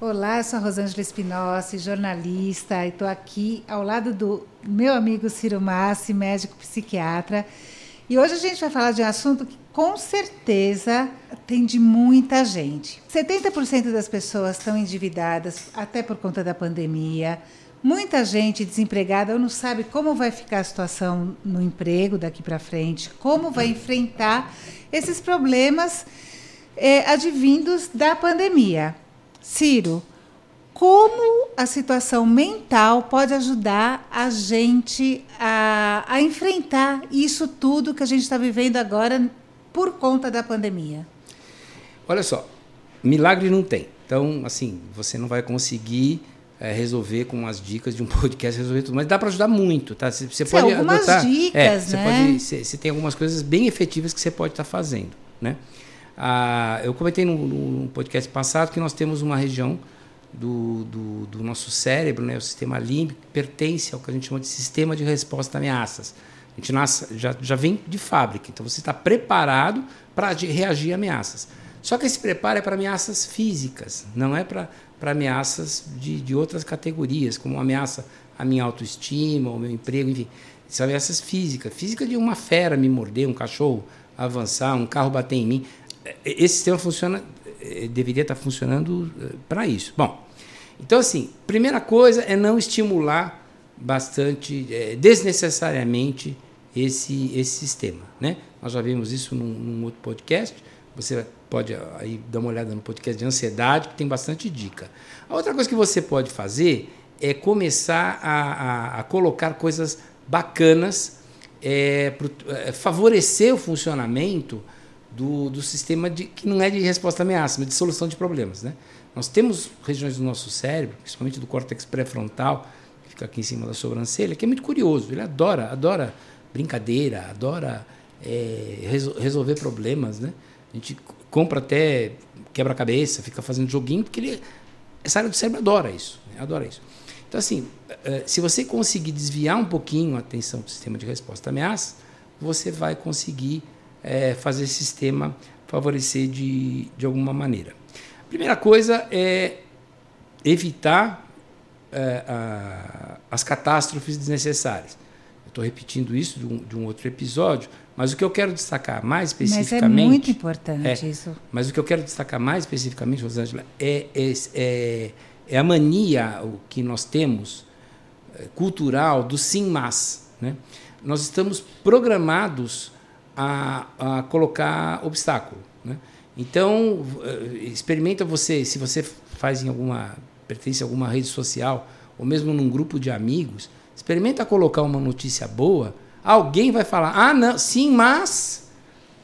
Olá, eu sou a Rosângela Espinosa, jornalista, e estou aqui ao lado do meu amigo Ciro Massi, médico psiquiatra. E hoje a gente vai falar de um assunto que com certeza atende muita gente. 70% das pessoas estão endividadas, até por conta da pandemia. Muita gente desempregada não sabe como vai ficar a situação no emprego daqui para frente, como vai enfrentar esses problemas é, advindos da pandemia. Ciro, como a situação mental pode ajudar a gente a, a enfrentar isso tudo que a gente está vivendo agora por conta da pandemia? Olha só, milagre não tem. Então, assim, você não vai conseguir é, resolver com as dicas de um podcast, resolver tudo. Mas dá para ajudar muito, tá? Você, você pode algumas adotar, dicas, é, você né? Pode, você, você tem algumas coisas bem efetivas que você pode estar tá fazendo, né? Ah, eu comentei no, podcast passado que nós temos uma região do, do, do, nosso cérebro, né, o sistema límbico, que pertence ao que a gente chama de sistema de resposta a ameaças. A gente nasce, já, já vem de fábrica, então você está preparado para reagir a ameaças. Só que esse preparo é para ameaças físicas, não é para ameaças de, de outras categorias, como ameaça à minha autoestima, ao meu emprego, enfim. São ameaças físicas. Física de uma fera me morder, um cachorro avançar, um carro bater em mim. É, esse sistema funciona, é, deveria estar funcionando é, para isso. Bom, então assim, primeira coisa é não estimular bastante, é, desnecessariamente esse, esse sistema, né? Nós já vimos isso num, num, outro podcast. Você pode aí dar uma olhada no podcast de ansiedade, que tem bastante dica. A outra coisa que você pode fazer é começar a, a, a colocar coisas bacanas, é, pro, é, favorecer o funcionamento do, do sistema de, que não é de resposta à ameaça, mas de solução de problemas. Né? Nós temos regiões do nosso cérebro, principalmente do córtex pré-frontal, que fica aqui em cima da sobrancelha, que é muito curioso. Ele adora, adora brincadeira, adora é, resol resolver problemas. Né? A gente compra até quebra-cabeça, fica fazendo joguinho, porque ele, essa área do cérebro adora isso. Né? Adora isso. Então, assim, é, se você conseguir desviar um pouquinho a atenção do sistema de resposta à ameaça, você vai conseguir é, fazer esse sistema favorecer de, de alguma maneira. A primeira coisa é evitar é, a, as catástrofes desnecessárias. Estou repetindo isso de um, de um, outro episódio, mas o que eu quero destacar mais especificamente. Mas é muito importante é, isso. Mas o que eu quero destacar mais especificamente, Rosângela, é, é, é, a mania que nós temos é, cultural do sim mas. Né? Nós estamos programados a, a colocar obstáculo. Né? Então, eh, experimenta você, se você faz em alguma, pertence a alguma rede social, ou mesmo num grupo de amigos, experimenta colocar uma notícia boa, alguém vai falar, ah, não, sim, mas.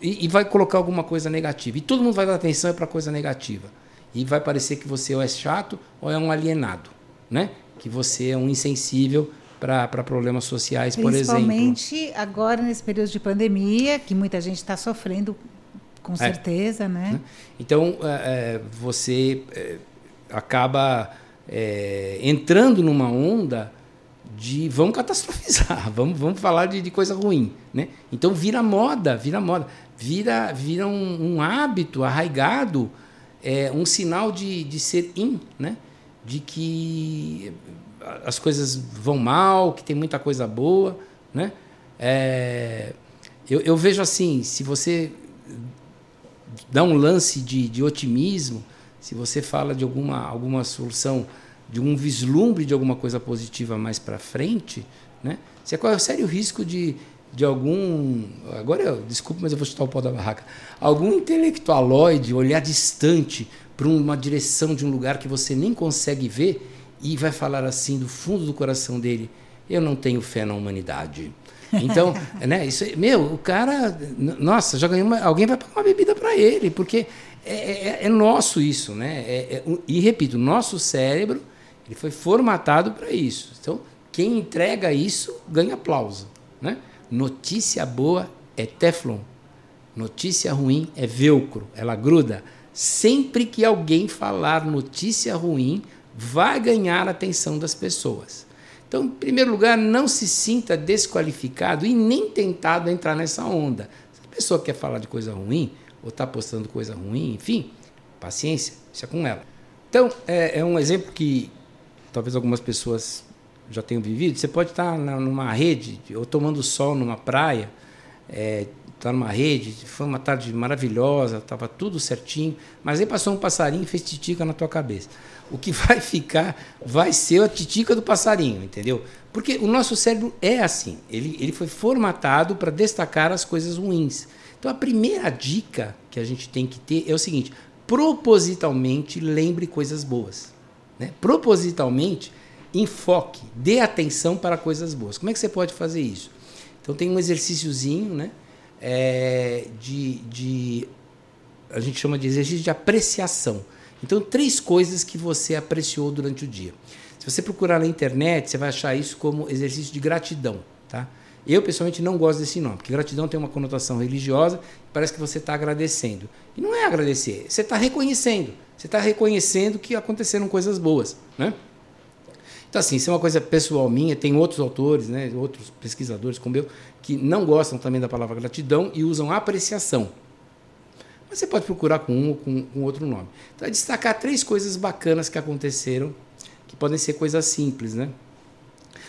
E, e vai colocar alguma coisa negativa. E todo mundo vai dar atenção para coisa negativa. E vai parecer que você ou é chato ou é um alienado, né? Que você é um insensível para problemas sociais, por exemplo. Principalmente agora, nesse período de pandemia, que muita gente está sofrendo, com é. certeza, né? né? Então, é, você é, acaba é, entrando numa onda de vamos catastrofizar, vamos, vamos falar de, de, coisa ruim, né? Então vira moda, vira moda, vira, vira um, um hábito arraigado, é, um sinal de, de ser in, né? De que as coisas vão mal, que tem muita coisa boa, né? É, eu, eu, vejo assim, se você dá um lance de, de otimismo, se você fala de alguma, alguma solução, de um vislumbre de alguma coisa positiva mais para frente, né? Você corre o sério risco de, de algum. Agora, eu, desculpa, mas eu vou chutar o pau da barraca. Algum intelectualoide olhar distante para uma direção de um lugar que você nem consegue ver e vai falar assim do fundo do coração dele: eu não tenho fé na humanidade. Então, né, isso, meu, o cara, nossa, já ganhou uma, alguém vai pagar uma bebida para ele, porque é, é, é, nosso isso, né? É, é e repito, nosso cérebro ele foi formatado para isso. Então, quem entrega isso ganha aplauso, né? Notícia boa é teflon, notícia ruim é velcro, ela gruda. Sempre que alguém falar notícia ruim, vai ganhar a atenção das pessoas. Então, em primeiro lugar, não se sinta desqualificado e nem tentado a entrar nessa onda. Se a pessoa quer falar de coisa ruim, ou está postando coisa ruim, enfim, paciência, isso é com ela. Então, é, é, um exemplo que talvez algumas pessoas já tenham vivido. Você pode estar na, numa rede ou tomando sol numa praia, é, está numa rede, foi uma tarde maravilhosa, estava tudo certinho, mas aí passou um passarinho e fez titica na tua cabeça. O que vai ficar vai ser a titica do passarinho, entendeu? Porque o nosso cérebro é assim, ele, ele foi formatado para destacar as coisas ruins. Então a primeira dica que a gente tem que ter é o seguinte: propositalmente lembre coisas boas. Né? Propositalmente, enfoque, dê atenção para coisas boas. Como é que você pode fazer isso? Então tem um exercíciozinho né, é, de, de. A gente chama de exercício de apreciação. Então, três coisas que você apreciou durante o dia. Se você procurar na internet, você vai achar isso como exercício de gratidão. Tá? Eu, pessoalmente, não gosto desse nome, porque gratidão tem uma conotação religiosa, parece que você está agradecendo. E não é agradecer, você está reconhecendo. Você está reconhecendo que aconteceram coisas boas. Né? Então, assim, isso é uma coisa pessoal minha, tem outros autores, né, outros pesquisadores como eu, que não gostam também da palavra gratidão e usam apreciação. Mas você pode procurar com um ou com, com outro nome. Então, é destacar três coisas bacanas que aconteceram, que podem ser coisas simples, né?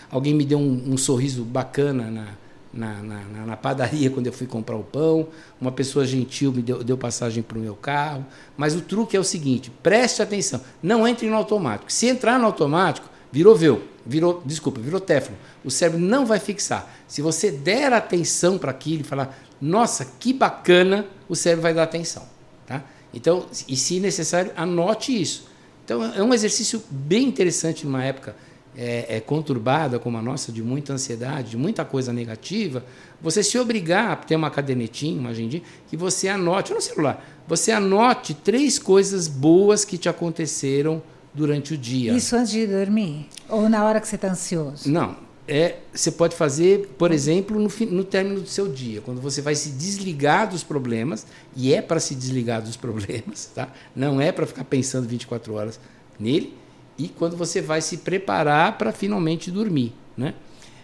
Alguém me deu um, um sorriso bacana na, na, na, na, padaria quando eu fui comprar o pão. Uma pessoa gentil me deu, deu passagem para o meu carro. Mas o truque é o seguinte: preste atenção, não entre no automático. Se entrar no automático, virou véu, virou, desculpa, virou téflon. O cérebro não vai fixar. Se você der atenção para aquilo e falar, nossa, que bacana, o cérebro vai dar atenção. Tá? Então, e se necessário, anote isso. Então, é um exercício bem interessante numa época é, é, conturbada como a nossa, de muita ansiedade, de muita coisa negativa, você se obrigar a ter uma cadernetinha, uma agendinha, que você anote, no celular, você anote três coisas boas que te aconteceram durante o dia. Isso antes de dormir? Ou na hora que você está ansioso? Não. É, você pode fazer, por exemplo, no, no término do seu dia, quando você vai se desligar dos problemas, e é para se desligar dos problemas, tá? não é para ficar pensando 24 horas nele, e quando você vai se preparar para finalmente dormir. Né?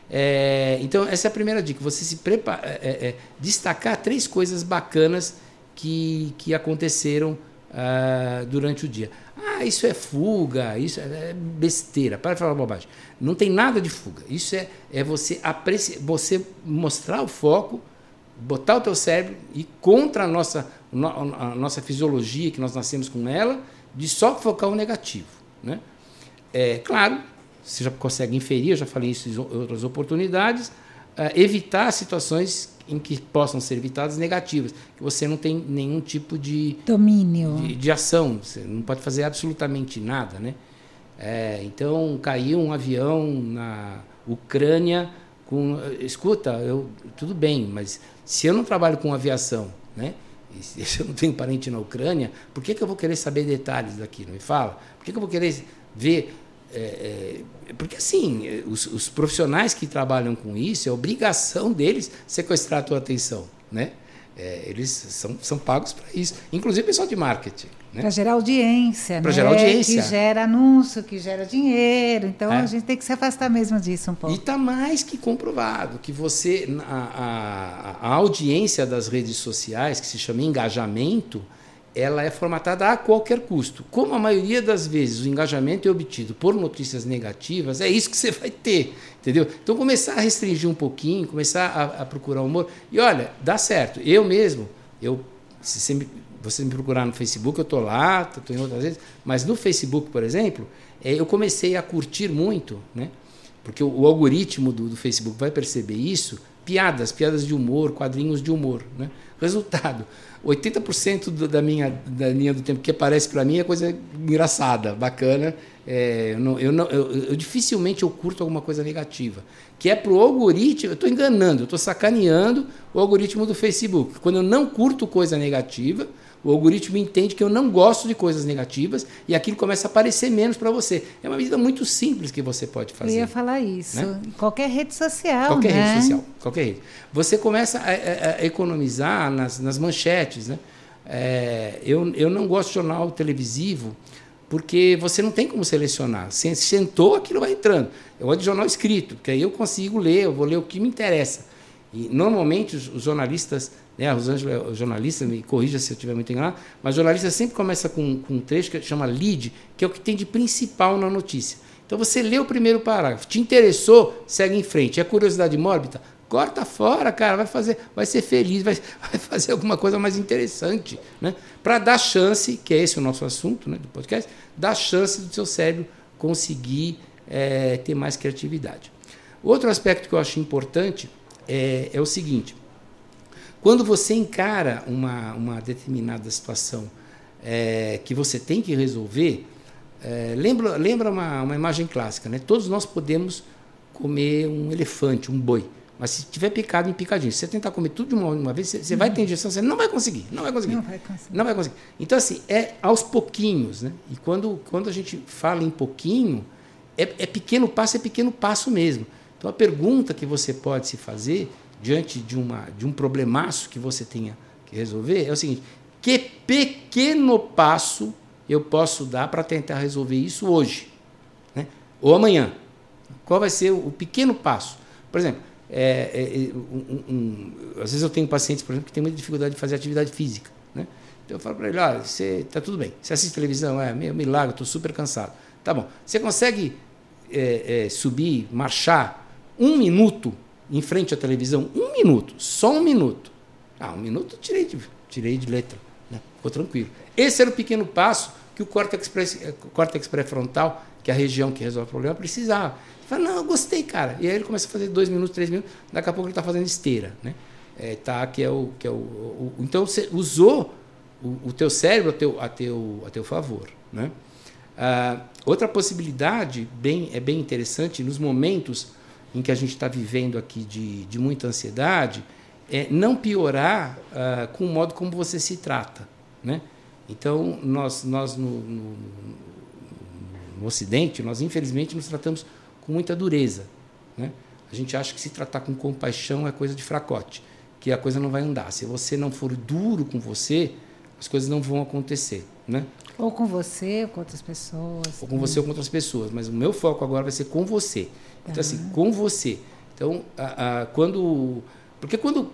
É, então, essa é a primeira dica: você se prepara, é, é, é, destacar três coisas bacanas que, que aconteceram uh, durante o dia. Ah, isso é fuga, isso é besteira. Para de falar bobagem. Não tem nada de fuga. Isso é, é você, apreciar, você mostrar o foco, botar o teu cérebro e contra a nossa, a nossa fisiologia, que nós nascemos com ela, de só focar o negativo. Né? É, claro, você já consegue inferir, eu já falei isso em outras oportunidades, evitar situações em que possam ser evitadas negativas, que você não tem nenhum tipo de domínio de, de ação, você não pode fazer absolutamente nada, né? É, então caiu um avião na Ucrânia com, escuta, eu tudo bem, mas se eu não trabalho com aviação, né? E se eu não tenho parente na Ucrânia, por que, que eu vou querer saber detalhes daquilo? Me fala. Por que, que eu vou querer ver é, é, porque assim, os, os, profissionais que trabalham com isso, é obrigação deles sequestrar a tua atenção, né? É, eles são, são pagos para isso, inclusive o pessoal de marketing. Né? Para gerar audiência, Para né? gerar audiência. Que gera anúncio, que gera dinheiro. Então é. a gente tem que se afastar mesmo disso um pouco. E está mais que comprovado que você, a, a, a audiência das redes sociais, que se chama engajamento, ela é formatada a qualquer custo. Como a maioria das vezes o engajamento é obtido por notícias negativas, é isso que você vai ter, entendeu? Então começar a restringir um pouquinho, começar a, a procurar humor. E olha, dá certo. Eu mesmo, eu se você me, você me procurar no Facebook, eu estou lá, estou em outras vezes, mas no Facebook, por exemplo, é, eu comecei a curtir muito, né? Porque o, o algoritmo do, do Facebook vai perceber isso, piadas, piadas de humor, quadrinhos de humor, né? Resultado, 80% do, da, minha, da linha do tempo que aparece para mim é coisa engraçada, bacana. É, eu, não, eu, não, eu, eu, dificilmente eu curto alguma coisa negativa. Que é para o algoritmo, eu estou enganando, eu estou sacaneando o algoritmo do Facebook. Quando eu não curto coisa negativa, o algoritmo entende que eu não gosto de coisas negativas e aquilo começa a aparecer menos para você. É uma medida muito simples que você pode fazer. Eu ia falar isso. Né? Qualquer rede social. Qualquer né? rede social. Qualquer rede. Você começa a, a, a economizar nas, nas manchetes. Né? É, eu, eu não gosto de jornal televisivo porque você não tem como selecionar. Você sentou, aquilo vai entrando. Eu gosto de jornal escrito, porque aí eu consigo ler, eu vou ler o que me interessa. E normalmente os, os jornalistas né? A Rosângela é jornalista, me corrija se eu estiver muito enganado, mas jornalista sempre começa com, com um trecho que chama lead, que é o que tem de principal na notícia. Então você lê o primeiro parágrafo, te interessou, segue em frente. É curiosidade mórbida? Corta fora, cara, vai fazer, vai ser feliz, vai, vai fazer alguma coisa mais interessante, né? Para dar chance, que é esse o nosso assunto, né, do podcast, dar chance do seu cérebro conseguir é, ter mais criatividade. Outro aspecto que eu acho importante é, é o seguinte: quando você encara uma, uma determinada situação é, que você tem que resolver, é, lembra, lembra uma, uma imagem clássica, né? Todos nós podemos comer um elefante, um boi. Mas se tiver picado em picadinho, se você tentar comer tudo de uma, uma vez, você, você vai ter injeção, você não vai conseguir, não vai conseguir. Não vai conseguir. Não vai conseguir. Então, assim, é aos pouquinhos, né? E quando, quando a gente fala em pouquinho, é, é pequeno passo, é pequeno passo mesmo. Então, a pergunta que você pode se fazer diante de, uma, de um problemaço que você tenha que resolver é o seguinte: que pequeno passo eu posso dar para tentar resolver isso hoje? Né? Ou amanhã? Qual vai ser o pequeno passo? Por exemplo, é, é, um, um, às vezes eu tenho pacientes, por exemplo, que têm muita dificuldade de fazer atividade física. Né? Então eu falo para ele: olha, você está tudo bem. Você assiste televisão? É, meu milagre, estou super cansado. Tá bom. Você consegue é, é, subir, marchar um minuto em frente à televisão, um minuto, só um minuto. Ah, um minuto tirei de, tirei de letra, né? ficou tranquilo. Esse era o pequeno passo que o córtex, córtex pré-frontal, que é a região que resolve o problema, precisava. Ele fala, não, eu gostei, cara. E aí ele começa a fazer dois minutos, três minutos, daqui a pouco ele está fazendo esteira. Né? É, tá, que é o, que é o, o então você usou o, o, teu cérebro a teu, a teu, a teu favor. Né? Ah, outra possibilidade bem, é bem interessante, nos momentos em que a gente está vivendo aqui de, de muita ansiedade, é não piorar uh, com o modo como você se trata. Né? Então, nós, nós no, no, no, Ocidente, nós infelizmente nos tratamos com muita dureza. Né? A gente acha que se tratar com compaixão é coisa de fracote, que a coisa não vai andar. Se você não for duro com você, as coisas não vão acontecer. Né? Ou com você, ou com outras pessoas. Ou com você ou com outras pessoas. Mas o meu foco agora vai ser com você. Então, assim, com você. Então, a, a, quando. Porque quando.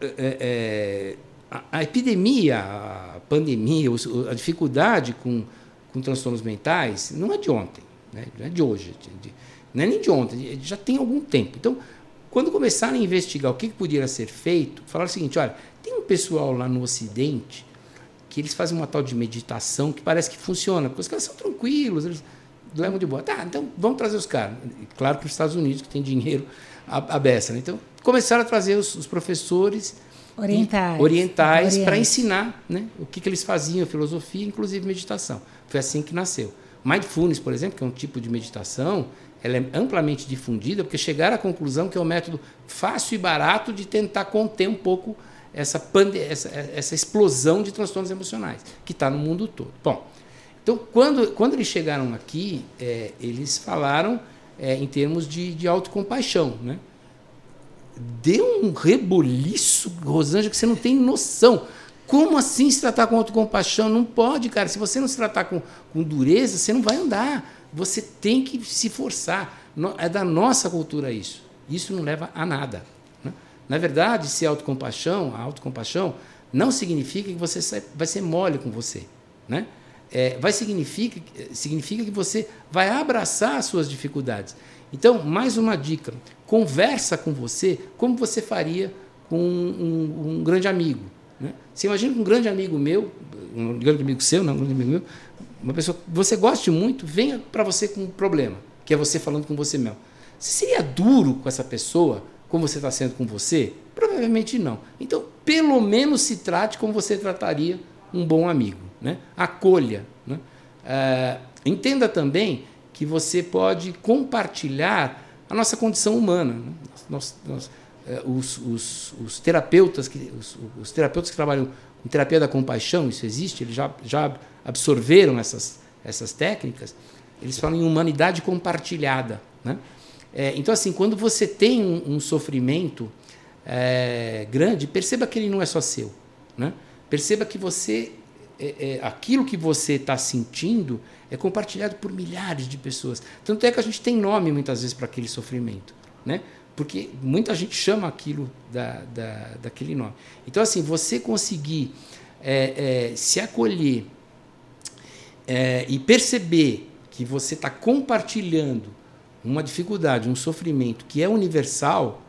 É, é, a, a, epidemia, a pandemia, a dificuldade com, com transtornos mentais não é de ontem, né? não é de hoje, de, não é nem de ontem, já tem algum tempo. Então, quando começaram a investigar o que, que poderia ser feito, falaram o seguinte: olha, tem um pessoal lá no Ocidente que eles fazem uma tal de meditação que parece que funciona, porque os caras são tranquilos, eles levam de boa. Tá, então vamos trazer os caras. Claro que os Estados Unidos, que tem dinheiro a, a beça. Né? Então, começaram a trazer os, os professores orientais, orientais para ensinar né, o que, que eles faziam, filosofia, inclusive meditação. Foi assim que nasceu. Mindfulness, por exemplo, que é um tipo de meditação, ela é amplamente difundida porque chegaram à conclusão que é um método fácil e barato de tentar conter um pouco essa, essa, essa explosão de transtornos emocionais que está no mundo todo. Bom, então quando, quando eles chegaram aqui, é, eles falaram é, em termos de, de autocompaixão. Né? Deu um reboliço, Rosângela, que você não tem noção. Como assim se tratar com autocompaixão? Não pode, cara. Se você não se tratar com, com dureza, você não vai andar. Você tem que se forçar. É da nossa cultura isso. Isso não leva a nada. Na verdade, se autocompaixão, a autocompaixão, não significa que você vai ser mole com você. Né? É, vai significa, significa que você vai abraçar as suas dificuldades. Então, mais uma dica: conversa com você como você faria com um, um grande amigo. Né? Você imagina um grande amigo meu, um grande amigo seu, não, um grande amigo meu, uma pessoa que você goste muito, venha para você com um problema, que é você falando com você mesmo. Você seria duro com essa pessoa como você está sendo com você? Provavelmente não. Então, pelo menos se trate como você trataria um bom amigo. Né? Acolha. Né? É, entenda também que você pode compartilhar a nossa condição humana. Né? Nós, é, os, os, os, terapeutas que, os, os, terapeutas que trabalham com terapia da compaixão, isso existe, eles já, já absorveram essas, essas técnicas, eles falam em humanidade compartilhada. Né? É, então, assim, quando você tem um, um sofrimento é, grande, perceba que ele não é só seu. Né? Perceba que você, é, é aquilo que você está sentindo é compartilhado por milhares de pessoas. Tanto é que a gente tem nome muitas vezes para aquele sofrimento. Né? porque muita gente chama aquilo da, da, daquele nome. Então, assim, você conseguir é, é, se acolher é, e perceber que você está compartilhando uma dificuldade, um sofrimento que é universal,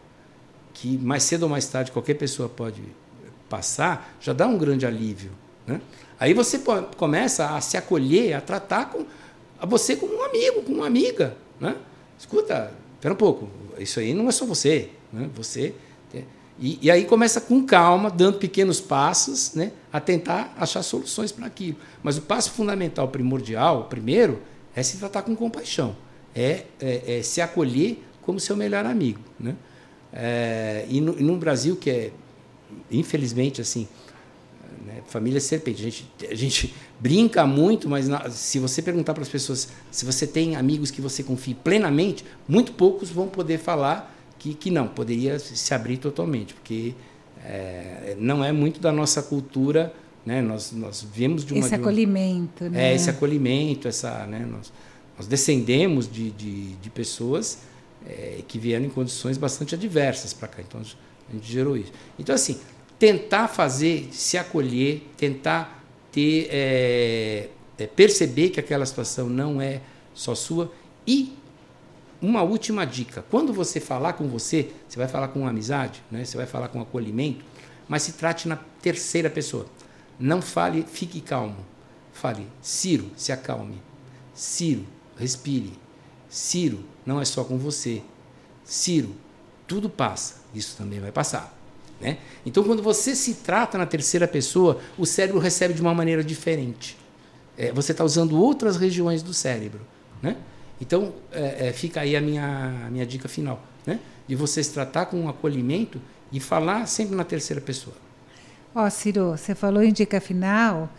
que mais cedo ou mais tarde qualquer pessoa pode passar, já dá um grande alívio. Né? Aí você começa a se acolher, a tratar com, a você como um amigo, como uma amiga. Né? Escuta, espera um pouco, isso aí não é só você. Né? Você e, e, aí começa com calma, dando pequenos passos, né, a tentar achar soluções para aquilo. Mas o passo fundamental, primordial, primeiro, é se tratar com compaixão, é, é, é se acolher como seu melhor amigo, né? É, e, no, e no Brasil que é, infelizmente, assim, né, família serpente, a gente, a gente brinca muito, mas na, se você perguntar para as pessoas se você tem amigos que você confie plenamente, muito poucos vão poder falar que, que não, poderia se abrir totalmente, porque é, não é muito da nossa cultura, né? Nós, nós viemos de uma... Esse acolhimento, de né? É, esse acolhimento, essa, né? Nós, nós descendemos de, de, de pessoas é, que vieram em condições bastante adversas para cá, então a gente gerou isso. Então, assim, tentar fazer, se acolher, tentar ter, é, é, perceber que aquela situação não é só sua e uma última dica: quando você falar com você, você vai falar com amizade, né? você vai falar com acolhimento, mas se trate na terceira pessoa. Não fale, fique calmo. Fale, Ciro, se acalme. Ciro, respire. Ciro, não é só com você. Ciro, tudo passa. Isso também vai passar. Né? Então, quando você se trata na terceira pessoa, o cérebro recebe de uma maneira diferente. É, você está usando outras regiões do cérebro. Né? Então, é, é, fica aí a minha, a minha dica final, né? de você se tratar com um acolhimento e falar sempre na terceira pessoa. Ó, oh, Ciro, você falou em dica final,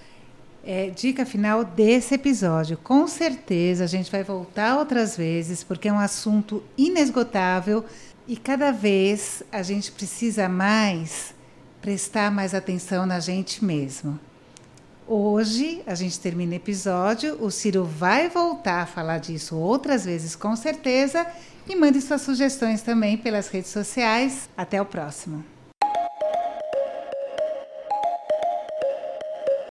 é, dica final desse episódio. Com certeza a gente vai voltar outras vezes, porque é um assunto inesgotável e cada vez a gente precisa mais prestar mais atenção na gente mesmo. Hoje a gente termina o episódio. O Ciro vai voltar a falar disso outras vezes, com certeza. E mande suas sugestões também pelas redes sociais. Até o próximo.